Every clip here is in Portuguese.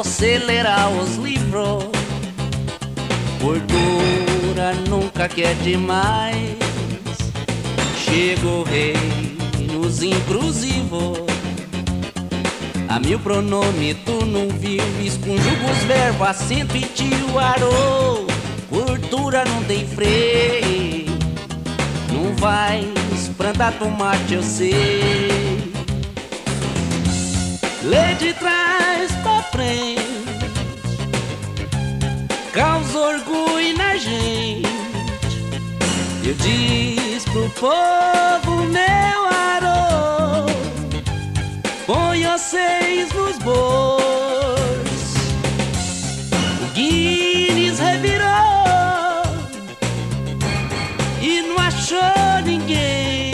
acelerar os livros. Gordura nunca quer demais. Chega o rei nos inclusivos. A mil pronome tu não viu, esconjuga os verbos, acento e tio arô. Gordura não tem freio, não vai plantar tomate, eu sei. Lê de trás frente, causa orgulho na gente. Eu diz pro povo, meu arô, põe vocês nos bois. O Guinness revirou e não achou ninguém.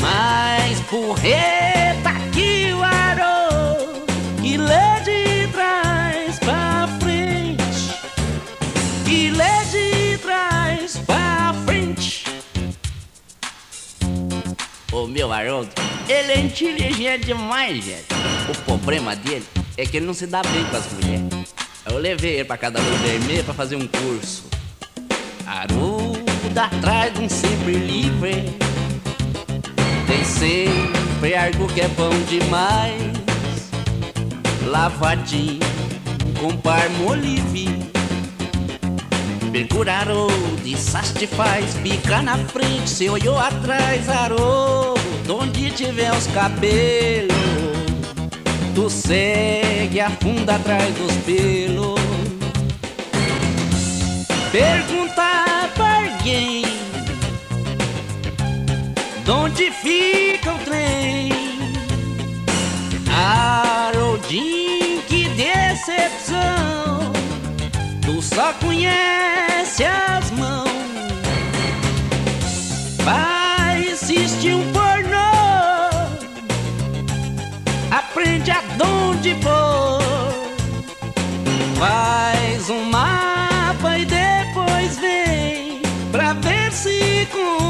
Mas porreta que lê de trás pra frente. O meu Haroldo, ele é inteligente demais, gente. O problema dele é que ele não se dá bem com as mulheres. Eu levei ele pra cada luz vermelha pra fazer um curso. Haroldo atrás de um sempre livre. Tem sempre algo que é bom demais. Lavadinho com parmolive. Percurarou, desaste faz, pica na frente, cê olhou atrás, arou, onde tiver os cabelos, tu segue, afunda atrás dos pelos. Perguntar pra alguém, onde fica o trem? Haroldinho, que decepção! Tu só conhece mete as mãos. Vai, existe um pornô, aprende a donde for. Faz um mapa e depois vem pra ver se com